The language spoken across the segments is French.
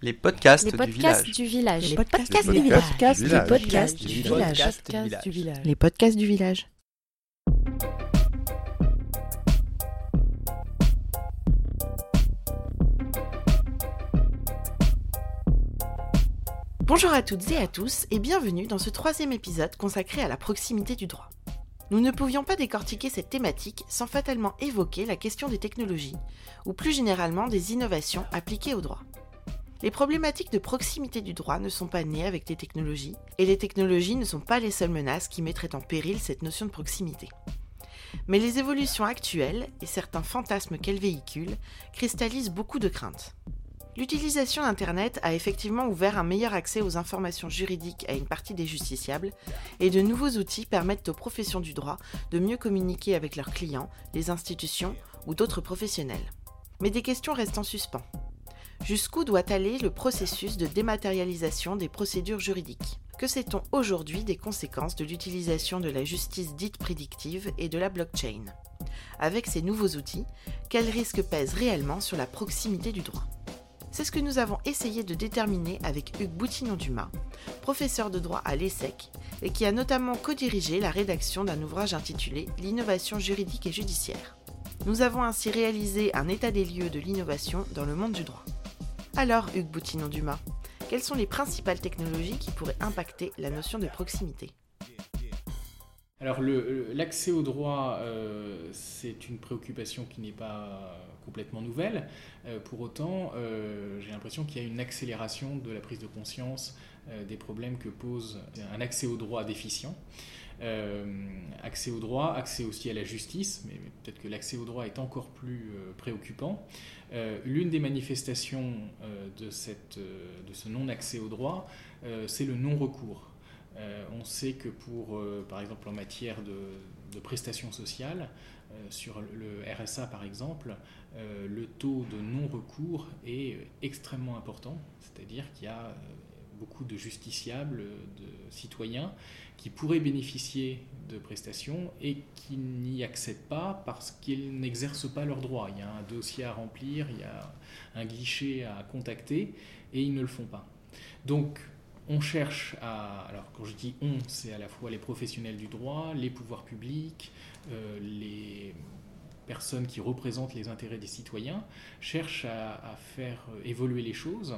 Les podcasts, Les du podcasts village. du village. Les podcasts du village. Les podcasts Du village. village. Podcast du village. Les podcasts du village. Bonjour à toutes et à tous et bienvenue dans ce troisième épisode consacré à la proximité du droit. Nous ne pouvions pas décortiquer cette thématique sans fatalement évoquer la question des technologies, ou plus généralement des innovations appliquées au droit. Les problématiques de proximité du droit ne sont pas nées avec les technologies, et les technologies ne sont pas les seules menaces qui mettraient en péril cette notion de proximité. Mais les évolutions actuelles et certains fantasmes qu'elles véhiculent cristallisent beaucoup de craintes. L'utilisation d'Internet a effectivement ouvert un meilleur accès aux informations juridiques à une partie des justiciables, et de nouveaux outils permettent aux professions du droit de mieux communiquer avec leurs clients, les institutions ou d'autres professionnels. Mais des questions restent en suspens. Jusqu'où doit aller le processus de dématérialisation des procédures juridiques Que sait-on aujourd'hui des conséquences de l'utilisation de la justice dite prédictive et de la blockchain Avec ces nouveaux outils, quels risques pèsent réellement sur la proximité du droit C'est ce que nous avons essayé de déterminer avec Hugues Boutinon-Dumas, professeur de droit à l'ESSEC, et qui a notamment co-dirigé la rédaction d'un ouvrage intitulé L'innovation juridique et judiciaire. Nous avons ainsi réalisé un état des lieux de l'innovation dans le monde du droit. Alors, Hugues Boutinon-Dumas, quelles sont les principales technologies qui pourraient impacter la notion de proximité? Alors l'accès au droit, euh, c'est une préoccupation qui n'est pas complètement nouvelle. Euh, pour autant, euh, j'ai l'impression qu'il y a une accélération de la prise de conscience des problèmes que pose un accès au droit déficient. Accès au droit, accès aussi à la justice, mais peut-être que l'accès au droit est encore plus préoccupant. Euh, L'une des manifestations euh, de, cette, euh, de ce non-accès au droit, c'est le non-recours. On sait que pour, par exemple, en matière de, de prestations sociales, sur le RSA par exemple, le taux de non-recours est extrêmement important, c'est-à-dire qu'il y a beaucoup de justiciables, de citoyens qui pourraient bénéficier de prestations et qui n'y accèdent pas parce qu'ils n'exercent pas leurs droits. Il y a un dossier à remplir, il y a un guichet à contacter et ils ne le font pas. Donc, on cherche à. Alors, quand je dis on, c'est à la fois les professionnels du droit, les pouvoirs publics, euh, les personnes qui représentent les intérêts des citoyens, cherchent à, à faire évoluer les choses.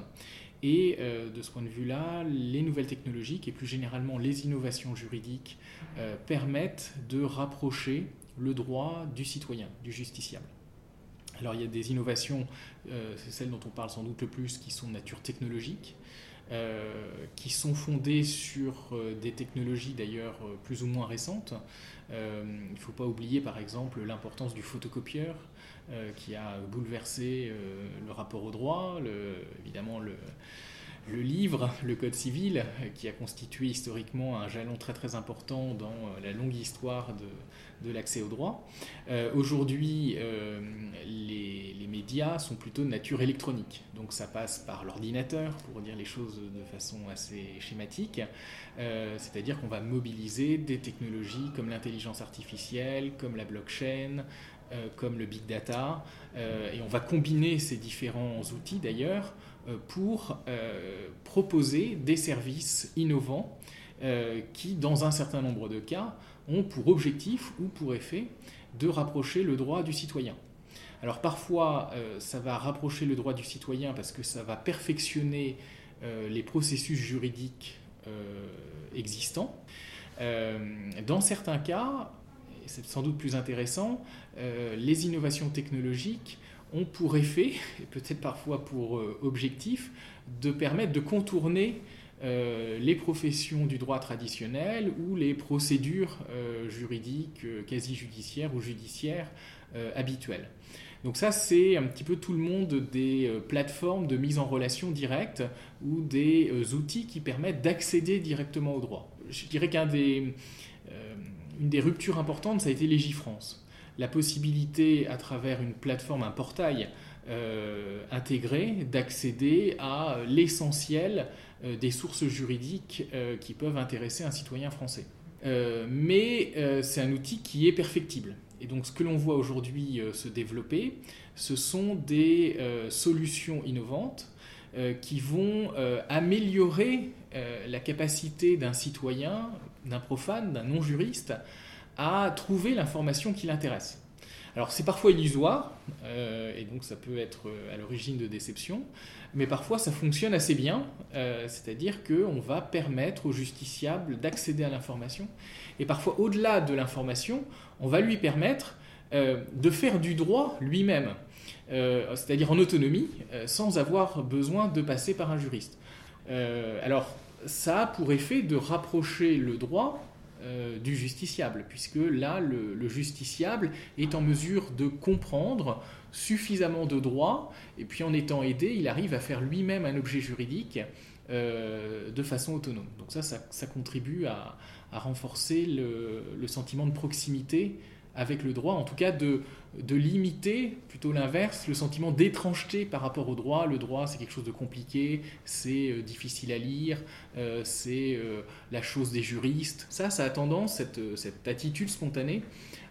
Et euh, de ce point de vue-là, les nouvelles technologies et plus généralement les innovations juridiques euh, permettent de rapprocher le droit du citoyen, du justiciable. Alors il y a des innovations, euh, c'est celles dont on parle sans doute le plus, qui sont de nature technologique, qui sont fondées sur des technologies d'ailleurs plus ou moins récentes. Il ne faut pas oublier par exemple l'importance du photocopieur euh, qui a bouleversé euh, le rapport au droit, évidemment le, livre, le Code civil, qui a constitué historiquement un jalon très très important dans euh, la longue histoire de, l'accès au droit. Aujourd'hui, les, les médias sont plutôt de nature électronique, donc ça passe par l'ordinateur, pour dire les choses de façon assez schématique, c'est-à-dire qu'on va mobiliser des technologies comme l'intelligence artificielle, comme la blockchain, comme le big data, euh, et on va combiner ces différents outils d'ailleurs euh, pour euh, proposer des services innovants euh, qui, dans un certain nombre de cas, ont pour objectif ou pour effet de rapprocher le droit du citoyen. Alors parfois, euh, ça va rapprocher le droit du citoyen parce que ça va perfectionner euh, les processus juridiques euh, existants. Euh, dans certains cas, c'est sans doute plus intéressant, euh, les innovations technologiques ont pour effet, et peut-être parfois pour euh, objectif, de permettre de contourner euh, les professions du droit traditionnel ou les procédures juridiques quasi-judiciaires ou judiciaires habituelles. Donc ça, c'est un petit peu tout le monde des plateformes de mise en relation directe ou des outils qui permettent d'accéder directement au droit. Je dirais qu'une des, une des ruptures importantes, ça a été Légifrance. La possibilité, à travers une plateforme, un portail euh, intégré, d'accéder à l'essentiel euh, des sources juridiques euh, qui peuvent intéresser un citoyen français. Euh, mais euh, c'est un outil qui est perfectible. Et donc ce que l'on voit aujourd'hui euh, se développer, ce sont des euh, solutions innovantes qui vont améliorer la capacité d'un citoyen, d'un profane, d'un non-juriste, à trouver l'information qui l'intéresse. Alors c'est parfois illusoire, et donc ça peut être à l'origine de déception, mais parfois ça fonctionne assez bien, euh, c'est-à-dire qu'on va permettre au justiciable d'accéder à l'information, et parfois au-delà de l'information, on va lui permettre euh, de faire du droit lui-même, euh, c'est-à-dire en autonomie, sans avoir besoin de passer par un juriste. alors ça a pour effet de rapprocher le droit du justiciable, puisque là, le, justiciable est en mesure de comprendre suffisamment de droits, et puis en étant aidé, il arrive à faire lui-même un objet juridique euh, de façon autonome. Donc ça, ça, contribue à, renforcer le, sentiment de proximité avec le droit, en tout cas de, de limiter, plutôt l'inverse, le sentiment d'étrangeté par rapport au droit. Le droit, c'est quelque chose de compliqué, c'est euh, difficile à lire, euh, c'est la chose des juristes. Ça, ça a tendance, cette, cette attitude spontanée,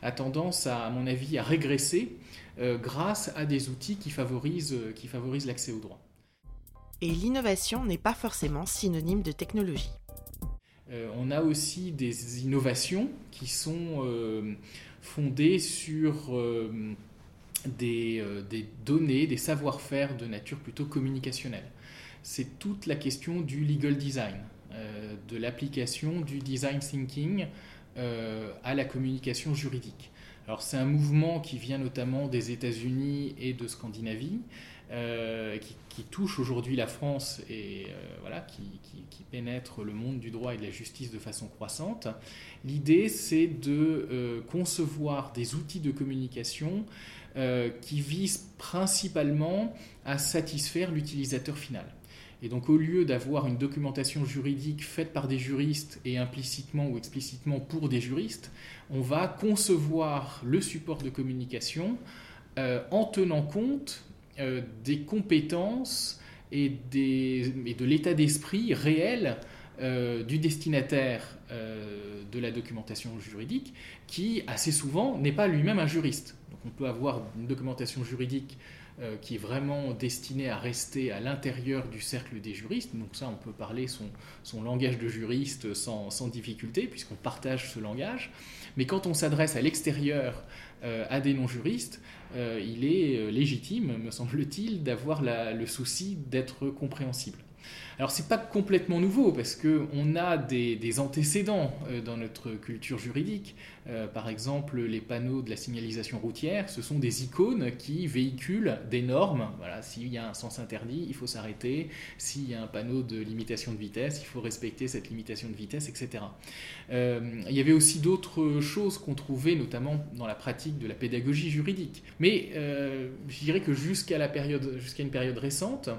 a tendance, à, à mon avis, à régresser euh, grâce à des outils qui favorisent, euh, qui favorisent l'accès au droit. Et l'innovation n'est pas forcément synonyme de technologie. Euh, on a aussi des innovations qui sont fondées sur des, des, données, des savoir-faire de nature plutôt communicationnelle. C'est toute la question du legal design, de l'application du design thinking à la communication juridique. Alors c'est un mouvement qui vient notamment des États-Unis et de Scandinavie, euh, qui, touche aujourd'hui la France et euh, voilà, qui, pénètre le monde du droit et de la justice de façon croissante. L'idée, c'est de euh, concevoir des outils de communication qui visent principalement à satisfaire l'utilisateur final. Et donc au lieu d'avoir une documentation juridique faite par des juristes et implicitement ou explicitement pour des juristes, on va concevoir le support de communication en tenant compte euh, des compétences et, de l'état d'esprit réel euh, du destinataire de la documentation juridique, qui assez souvent n'est pas lui-même un juriste. Donc on peut avoir une documentation juridique euh, qui est vraiment destiné à rester à l'intérieur du cercle des juristes. Donc ça, on peut parler son, langage de juriste sans, difficulté, puisqu'on partage ce langage. Mais quand on s'adresse à l'extérieur euh, à des non-juristes, euh, il est légitime, me semble-t-il, d'avoir le souci d'être compréhensible. Alors c'est pas complètement nouveau parce que on a des, antécédents euh, dans notre culture juridique. Euh, par exemple, les panneaux de la signalisation routière, ce sont des icônes qui véhiculent des normes. Voilà, s'il y a un sens interdit, il faut s'arrêter. S'il y a un panneau de limitation de vitesse, il faut respecter cette limitation de vitesse, etc. Euh, il y avait aussi d'autres choses qu'on trouvait, notamment dans la pratique de la pédagogie juridique. Mais je dirais que jusqu'à la période, jusqu'à une période récente,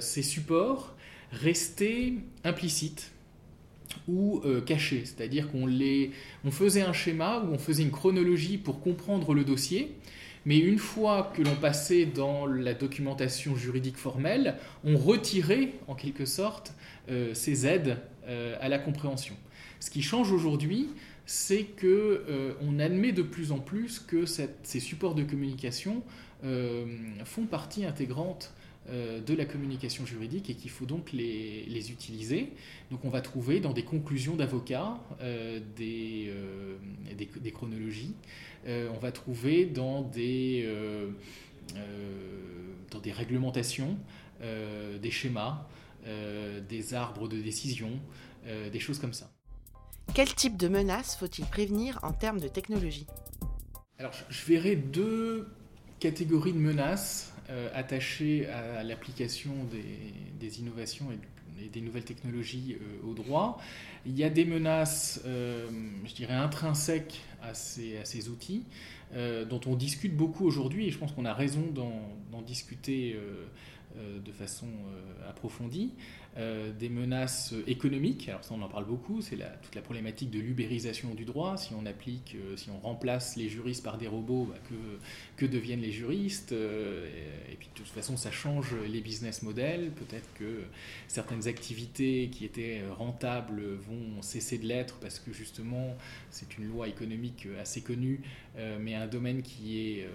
ces supports rester implicites ou euh. C'est-à-dire qu'on les, on faisait un schéma ou on faisait une chronologie pour comprendre le dossier, mais une fois que l'on passait dans la documentation juridique formelle, on retirait en quelque sorte euh, ces aides euh, à la compréhension. Ce qui change aujourd'hui, c'est que on admet de plus en plus que ces supports de communication font partie intégrante euh, de la communication juridique et qu'il faut donc les, les, utiliser. Donc on va trouver dans des conclusions d'avocats euh, des, euh, des, des, chronologies, on va trouver dans des, dans des réglementations, des schémas, des arbres de décision, des choses comme ça. Quel type de menaces faut-il prévenir en termes de technologie? Alors je verrai deux catégories de menaces euh, attaché à l'application des, innovations et, des nouvelles technologies euh, au droit. Il y a des menaces, euh, je dirais, intrinsèques à ces outils, dont on discute beaucoup aujourd'hui, et je pense qu'on a raison d'en discuter de façon approfondie. Euh, des menaces économiques. Alors ça, on en parle beaucoup. C'est toute la problématique de l'ubérisation du droit. Si on applique, euh, si on remplace les juristes par des robots, bah, que, que, deviennent les juristes euh, et, puis de toute façon, ça change les business models. Peut-être que certaines activités qui étaient rentables vont cesser de l'être parce que justement, c'est une loi économique assez connue, mais un domaine qui est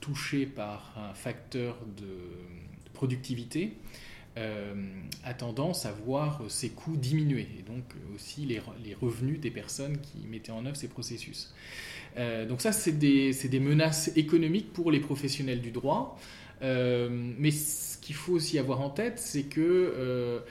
touché par un facteur de productivité. a tendance à voir ses coûts diminuer, et donc aussi les, revenus des personnes qui mettaient en œuvre ces processus. donc ça, c'est des, des, menaces économiques pour les professionnels du droit, mais ce qu'il faut aussi avoir en tête, c'est que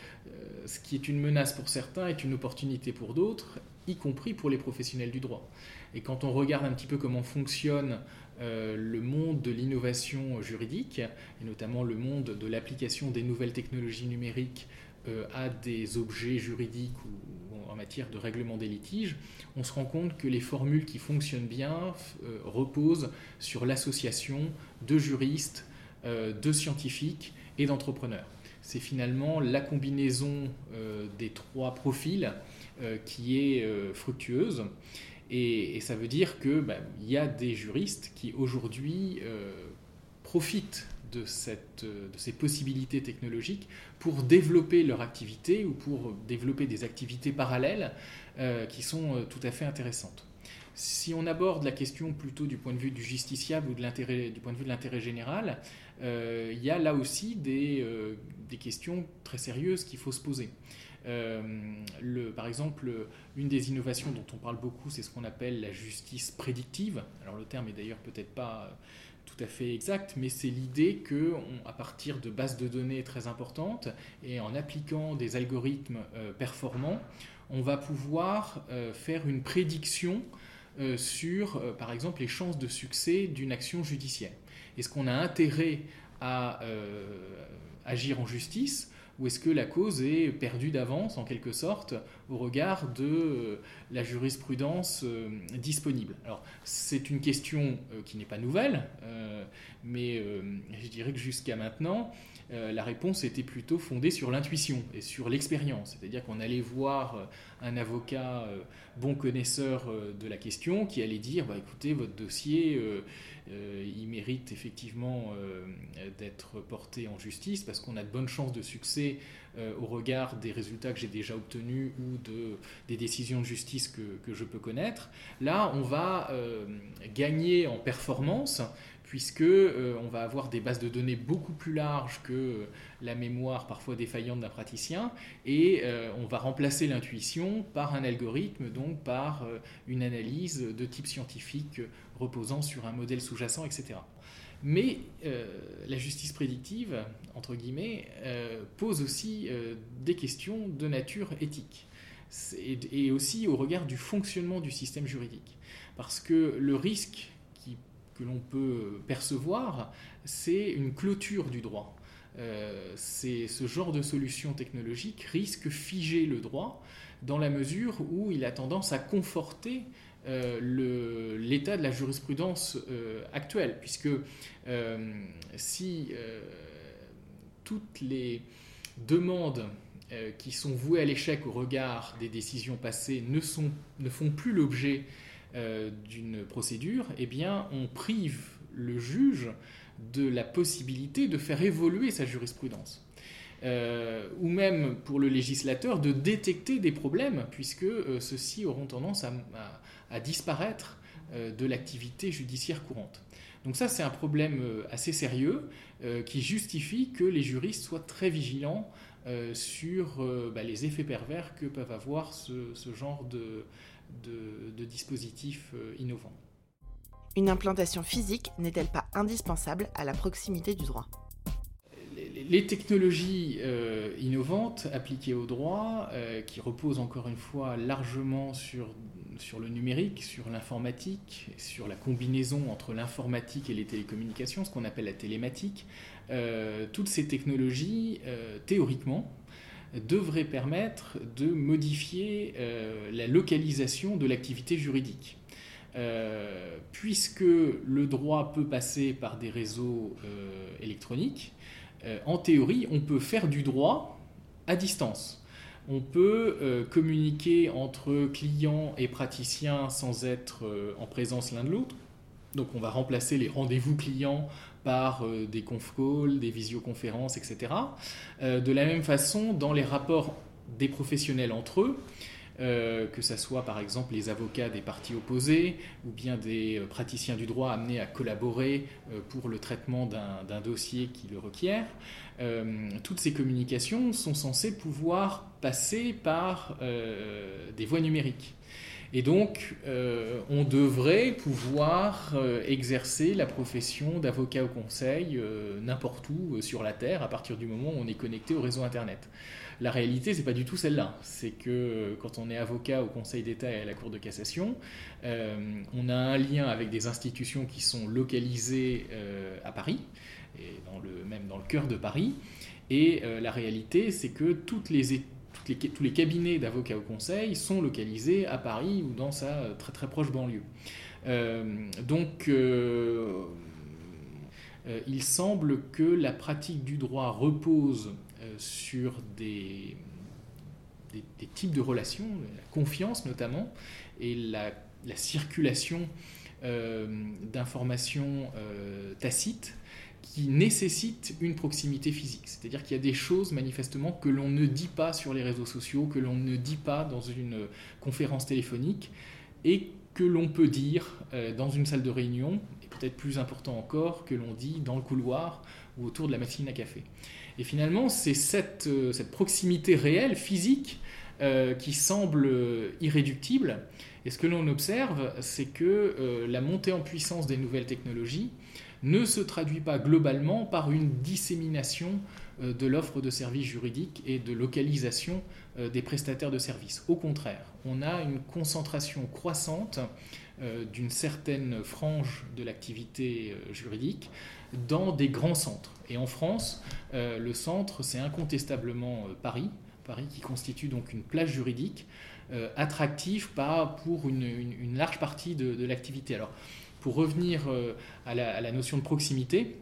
ce qui est une menace pour certains est une opportunité pour d'autres, y compris pour les professionnels du droit. Et quand on regarde un petit peu comment fonctionne euh, le monde de l'innovation juridique, et notamment le monde de l'application des nouvelles technologies numériques euh, à des objets juridiques ou, en matière de règlement des litiges, on se rend compte que les formules qui fonctionnent bien euh, reposent sur l'association de juristes, de scientifiques et d'entrepreneurs. C'est finalement la combinaison des trois profils qui est fructueuse. Et, ça veut dire qu'il bah, y a des juristes qui aujourd'hui euh, profitent de, cette, de, ces possibilités technologiques pour développer leur activité ou pour développer des activités parallèles euh, qui sont euh, tout à fait intéressantes. Si on aborde la question plutôt du point de vue du justiciable ou du point de vue de l'intérêt général, il y a là aussi des questions très sérieuses qu'il faut se poser. Euh, par exemple, une des innovations dont on parle beaucoup, c'est ce qu'on appelle la justice prédictive. Alors le terme est d'ailleurs peut-être pas tout à fait exact, mais c'est l'idée que, à partir de bases de données très importantes et en appliquant des algorithmes euh, performants, on va pouvoir euh, faire une prédiction sur, par exemple, les chances de succès d'une action judiciaire. Est-ce qu'on a intérêt à agir en justice ou est-ce que la cause est perdue d'avance, en quelque sorte, au regard de euh, la jurisprudence euh, disponible? Alors, c'est une question euh, qui n'est pas nouvelle, mais je dirais que jusqu'à maintenant, la réponse était plutôt fondée sur l'intuition et sur l'expérience. C'est-à-dire qu'on allait voir un avocat bon connaisseur de la question qui allait dire bah, écoutez, votre dossier euh, il mérite effectivement euh, d'être porté en justice parce qu'on a de bonnes chances de succès euh, au regard des résultats que j'ai déjà obtenus ou de, des décisions de justice que je peux connaître. Là, on va gagner en performance puisque on va avoir des bases de données beaucoup plus larges que la mémoire parfois défaillante d'un praticien, et on va remplacer l'intuition par un algorithme, donc par une analyse de type scientifique reposant sur un modèle sous-jacent, etc. Mais euh, la justice prédictive, entre guillemets, euh, pose aussi euh, des questions de nature éthique et, aussi au regard du fonctionnement du système juridique. Parce que le risque que l'on peut percevoir, c'est une clôture du droit. c'est ce genre de solution technologique risque figer le droit dans la mesure où il a tendance à conforter euh, l'état de la jurisprudence euh, actuelle, puisque euh, si toutes les demandes qui sont vouées à l'échec au regard des décisions passées ne, sont, ne font plus l'objet d'une procédure, eh bien on prive le juge de la possibilité de faire évoluer sa jurisprudence. ou même pour le législateur de détecter des problèmes, puisque ceux-ci auront tendance à, disparaître euh, de l'activité judiciaire courante. Donc ça, c'est un problème euh, assez sérieux euh, qui justifie que les juristes soient très vigilants sur bah, les effets pervers que peuvent avoir ce, genre de, de dispositifs innovants. Une implantation physique n'est-elle pas indispensable à la proximité du droit? Les technologies euh, innovantes appliquées au droit, euh, qui reposent encore une fois largement sur, sur le numérique, sur l'informatique, sur la combinaison entre l'informatique et les télécommunications, ce qu'on appelle la télématique, euh, toutes ces technologies, théoriquement, devraient permettre de modifier la localisation de l'activité juridique. puisque le droit peut passer par des réseaux électroniques, euh, en théorie, on peut faire du droit à distance. On peut euh, communiquer entre clients et praticiens sans être euh, en présence l'un de l'autre. Donc on va remplacer les rendez-vous clients par des conf calls, des visioconférences, etc. de la même façon, dans les rapports des professionnels entre eux, que ce soit par exemple les avocats des parties opposées ou bien des praticiens du droit amenés à collaborer pour le traitement d'un dossier qui le requiert. toutes ces communications sont censées pouvoir passer par des voies numériques. Et donc, euh, on devrait pouvoir euh, exercer la profession d'avocat au conseil euh, n'importe où sur la Terre à partir du moment où on est connecté au réseau Internet. La réalité, c'est pas du tout celle-là. C'est que quand on est avocat au Conseil d'État et à la Cour de cassation, on a un lien avec des institutions qui sont localisées à Paris, et même dans le cœur de Paris. Et la réalité, c'est que toutes les tous les cabinets d'avocats au conseil sont localisés à Paris ou dans sa très très proche banlieue. Euh, donc, euh, euh, il semble que la pratique du droit repose sur des, types de relations, la confiance notamment, et la circulation d'informations tacites qui nécessite une proximité physique. C'est-à-dire qu'il y a des choses manifestement que l'on ne dit pas sur les réseaux sociaux, que l'on ne dit pas dans une conférence téléphonique, et que l'on peut dire euh, dans une salle de réunion, et peut-être plus important encore, que l'on dit dans le couloir ou autour de la machine à café. Et finalement, c'est cette, euh, proximité réelle, physique, euh, qui semble irréductible. Et ce que l'on observe, c'est que la montée en puissance des nouvelles technologies ne se traduit pas globalement par une dissémination euh, de l'offre de services juridiques et de localisation euh, des prestataires de services. Au contraire, on a une concentration croissante euh, d'une certaine frange de l'activité juridique dans des grands centres. Et en France, le centre, c'est incontestablement Paris, Paris qui constitue donc une place juridique attractive pour une, large partie de, de l'activité. Alors, pour revenir euh, à la, notion de proximité,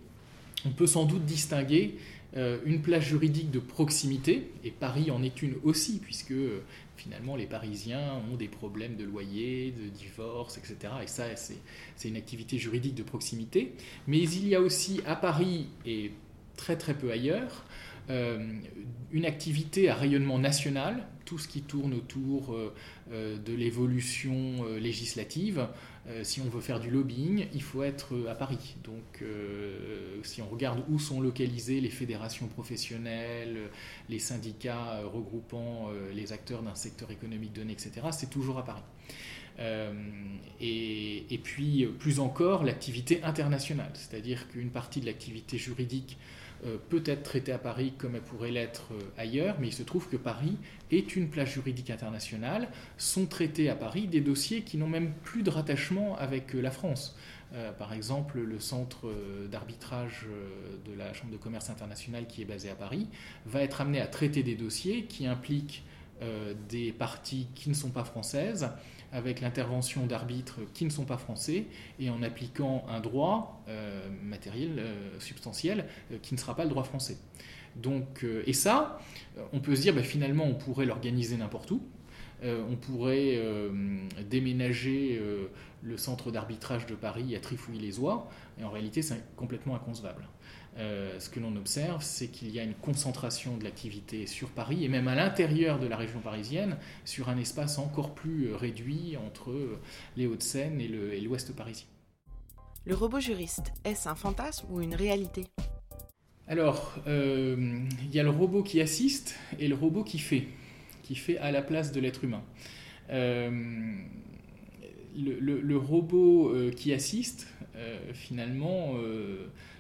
on peut sans doute distinguer euh, une place juridique de proximité, et Paris en est une aussi, puisque euh, finalement les Parisiens ont des problèmes de loyer, de divorce, etc. Et ça, c'est une activité juridique de proximité. Mais il y a aussi à Paris, et très très peu ailleurs, une activité à rayonnement national, tout ce qui tourne autour de l'évolution législative, euh, si on veut faire du lobbying, il faut être euh, à Paris. Donc, euh, si on regarde où sont localisées les fédérations professionnelles, les syndicats regroupant les acteurs d'un secteur économique donné, etc., c'est toujours à Paris. et, et, puis, plus encore, l'activité internationale, c'est-à-dire qu'une partie de l'activité juridique euh, peut être traitée à Paris comme elle pourrait l'être euh, ailleurs, mais il se trouve que Paris est une place juridique internationale, sont traités à Paris des dossiers qui n'ont même plus de rattachement avec euh, la France. par exemple, le centre d'arbitrage de la Chambre de commerce internationale qui est basé à Paris va être amené à traiter des dossiers qui impliquent des parties qui ne sont pas françaises, avec l'intervention d'arbitres qui ne sont pas français et en appliquant un droit euh, matériel, euh, substantiel, euh, qui ne sera pas le droit français. Donc, et ça, on peut se dire, bah, finalement, on pourrait l'organiser n'importe où. On pourrait déménager le centre d'arbitrage de Paris à Trifouille-les-Oies, et en réalité, c'est complètement inconcevable. Euh, ce que l'on observe, c'est qu'il y a une concentration de l'activité sur Paris et même à l'intérieur de la région parisienne, sur un espace encore plus euh, réduit entre euh, les Hauts-de-Seine et l'ouest parisien. Le robot juriste, est-ce un fantasme ou une réalité? Alors, il y a le robot qui assiste et le robot qui fait, fait à la place de l'être humain. le, robot qui assiste, finalement,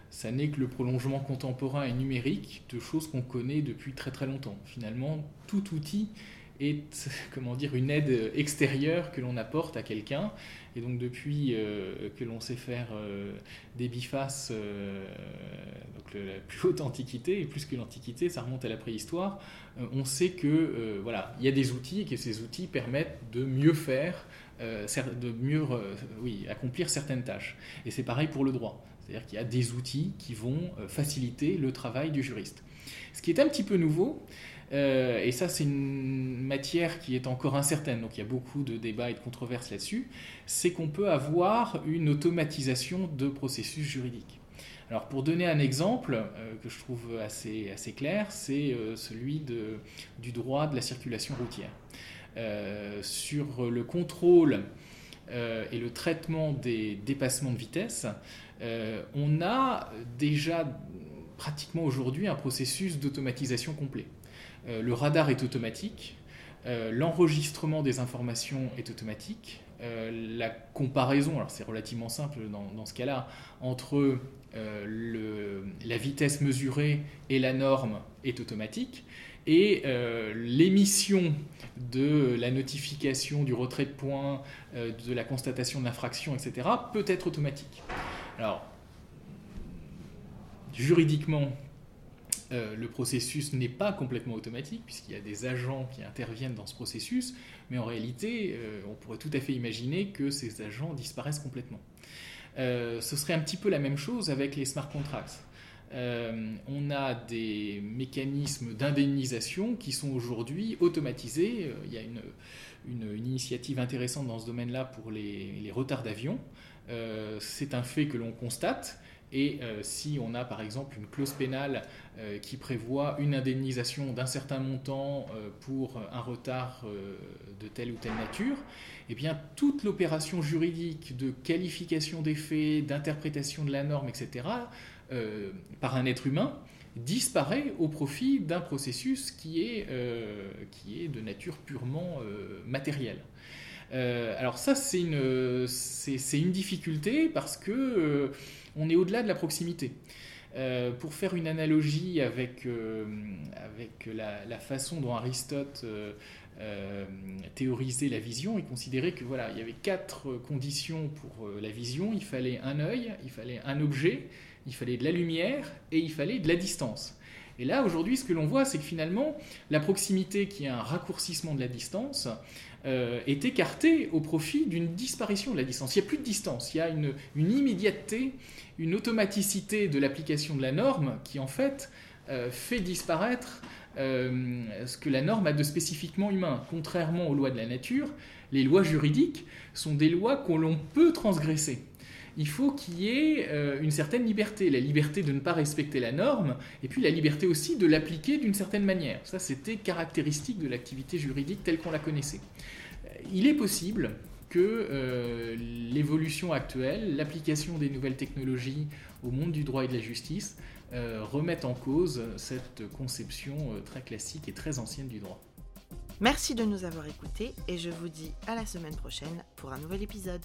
ça n'est que le prolongement contemporain et numérique de choses qu'on connaît depuis très très longtemps. Finalement, tout outil est comment dire une aide extérieure que l'on apporte à quelqu'un. Et donc depuis euh, que l'on sait faire euh, des bifaces euh, donc la plus haute antiquité et plus que l'antiquité ça remonte à la préhistoire on sait que voilà il y a des outils et que ces outils permettent de mieux faire de mieux oui accomplir certaines tâches. Et c'est pareil pour le droit. C'est-à-dire qu'il y a des outils qui vont faciliter le travail du juriste. Ce qui est un petit peu nouveau, euh, et ça c'est une matière qui est encore incertaine, donc il y a beaucoup de débats et de controverses là-dessus, c'est qu'on peut avoir une automatisation de processus juridiques. Alors pour donner un exemple euh, que je trouve assez, assez clair, c'est celui de, du droit de la circulation routière. sur le contrôle et le traitement des dépassements de vitesse, on a déjà pratiquement aujourd'hui un processus d'automatisation complet. Le radar est automatique, l'enregistrement des informations est automatique, euh, la comparaison, alors c'est relativement simple dans, ce cas-là, entre euh, la vitesse mesurée et la norme est automatique, et euh, l'émission de la notification, du retrait de points, de la constatation de l'infraction, etc., peut être automatique. Alors, juridiquement, euh, le processus n'est pas complètement automatique, puisqu'il y a des agents qui interviennent dans ce processus, mais en réalité, euh, on pourrait tout à fait imaginer que ces agents disparaissent complètement. Euh, ce serait un petit peu la même chose avec les smart contracts. on a des mécanismes d'indemnisation qui sont aujourd'hui automatisés. Il y a une, initiative intéressante dans ce domaine-là pour les retards d'avion. C'est un fait que l'on constate et euh, si on a par exemple une clause pénale euh, qui prévoit une indemnisation d'un certain montant euh, pour un retard de telle ou telle nature, eh bien toute l'opération juridique de qualification des faits, d'interprétation de la norme, etc., par un être humain, disparaît au profit d'un processus qui est, qui est de nature purement matérielle. Alors ça, c'est une, difficulté parce que on est au-delà de la proximité. Euh, pour faire une analogie avec, euh, avec la, façon dont Aristote euh, théorisait la vision, il considérait que voilà, il y avait quatre conditions pour la vision. Il fallait un œil, il fallait un objet, il fallait de la lumière et il fallait de la distance. Et là, aujourd'hui, ce que l'on voit, c'est que finalement, la proximité, qui est un raccourcissement de la distance, est écartée au profit d'une disparition de la distance. Il n'y a plus de distance, il y a une, immédiateté une automaticité de l'application de la norme qui en fait euh, fait disparaître euh, ce que la norme a de spécifiquement humain. Contrairement aux lois de la nature, les lois juridiques sont des lois qu'on l'on peut transgresser. Il faut qu'il y ait euh, une certaine liberté, la liberté de ne pas respecter la norme, et puis la liberté aussi de l'appliquer d'une certaine manière. Ça, c'était caractéristique de l'activité juridique telle qu'on la connaissait. Il est possible que euh, l'évolution actuelle, l'application des nouvelles technologies au monde du droit et de la justice euh, remettent en cause cette conception euh, très classique et très ancienne du droit. Merci de nous avoir écoutés et je vous dis à la semaine prochaine pour un nouvel épisode.